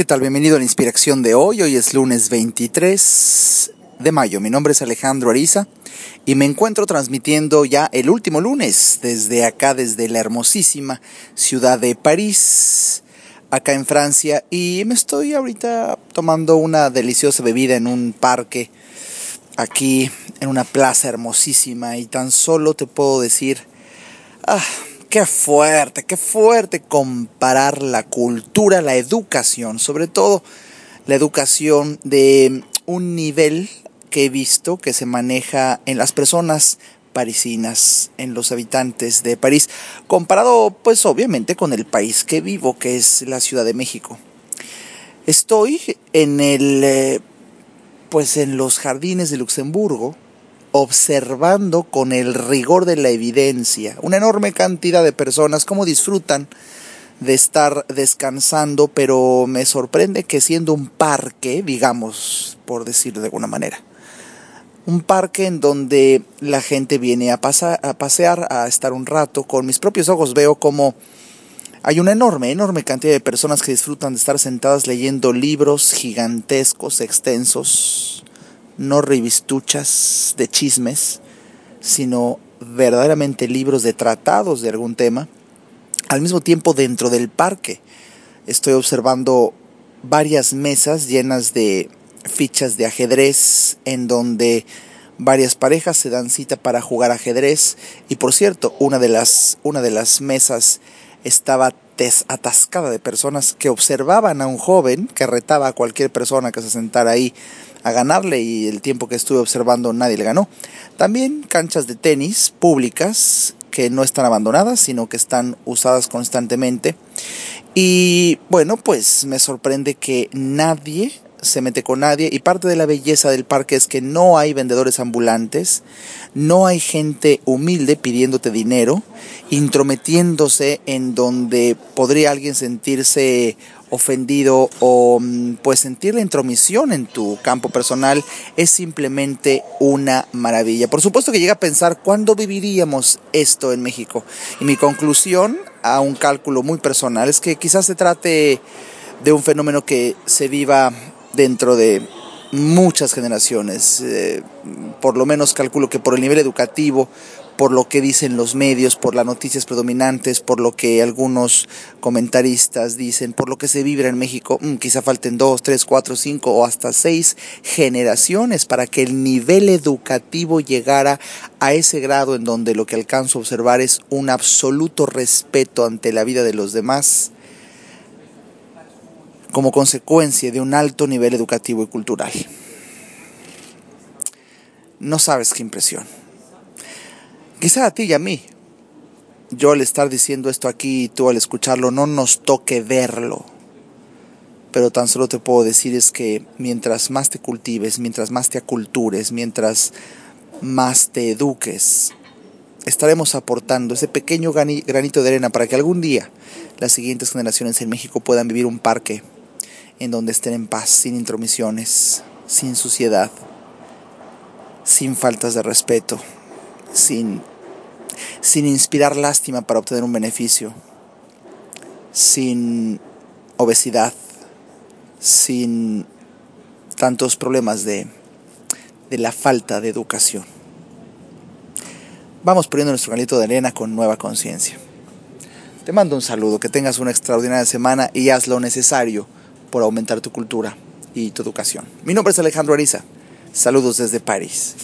¿Qué tal? Bienvenido a la inspiración de hoy. Hoy es lunes 23 de mayo. Mi nombre es Alejandro Ariza y me encuentro transmitiendo ya el último lunes desde acá, desde la hermosísima ciudad de París, acá en Francia. Y me estoy ahorita tomando una deliciosa bebida en un parque aquí, en una plaza hermosísima. Y tan solo te puedo decir, ah, Qué fuerte, qué fuerte comparar la cultura, la educación, sobre todo la educación de un nivel que he visto que se maneja en las personas parisinas, en los habitantes de París, comparado pues obviamente con el país que vivo, que es la Ciudad de México. Estoy en el eh, pues en los jardines de Luxemburgo, observando con el rigor de la evidencia. Una enorme cantidad de personas cómo disfrutan de estar descansando, pero me sorprende que siendo un parque, digamos, por decirlo de alguna manera, un parque en donde la gente viene a, a pasear, a estar un rato, con mis propios ojos veo como hay una enorme, enorme cantidad de personas que disfrutan de estar sentadas leyendo libros gigantescos, extensos, no revistuchas de chismes, sino verdaderamente libros de tratados de algún tema. Al mismo tiempo dentro del parque estoy observando varias mesas llenas de fichas de ajedrez en donde varias parejas se dan cita para jugar ajedrez y por cierto, una de las una de las mesas estaba atascada de personas que observaban a un joven que retaba a cualquier persona que se sentara ahí a ganarle y el tiempo que estuve observando nadie le ganó. También canchas de tenis públicas que no están abandonadas, sino que están usadas constantemente. Y bueno, pues me sorprende que nadie se mete con nadie y parte de la belleza del parque es que no hay vendedores ambulantes, no hay gente humilde pidiéndote dinero, intrometiéndose en donde podría alguien sentirse ofendido o mm, pues sentir la intromisión en tu campo personal es simplemente una maravilla. Por supuesto que llega a pensar cuándo viviríamos esto en México. Y mi conclusión a un cálculo muy personal es que quizás se trate de un fenómeno que se viva dentro de muchas generaciones. Eh, por lo menos calculo que por el nivel educativo, por lo que dicen los medios, por las noticias predominantes, por lo que algunos comentaristas dicen, por lo que se vive en México, mm, quizá falten dos, tres, cuatro, cinco o hasta seis generaciones para que el nivel educativo llegara a ese grado en donde lo que alcanzo a observar es un absoluto respeto ante la vida de los demás como consecuencia de un alto nivel educativo y cultural. No sabes qué impresión. Quizá a ti y a mí, yo al estar diciendo esto aquí y tú al escucharlo, no nos toque verlo. Pero tan solo te puedo decir es que mientras más te cultives, mientras más te acultures, mientras más te eduques, estaremos aportando ese pequeño granito de arena para que algún día las siguientes generaciones en México puedan vivir un parque en donde estén en paz, sin intromisiones, sin suciedad, sin faltas de respeto, sin, sin inspirar lástima para obtener un beneficio, sin obesidad, sin tantos problemas de, de la falta de educación. Vamos poniendo nuestro granito de arena con nueva conciencia. Te mando un saludo, que tengas una extraordinaria semana y haz lo necesario por aumentar tu cultura y tu educación. Mi nombre es Alejandro Ariza. Saludos desde París.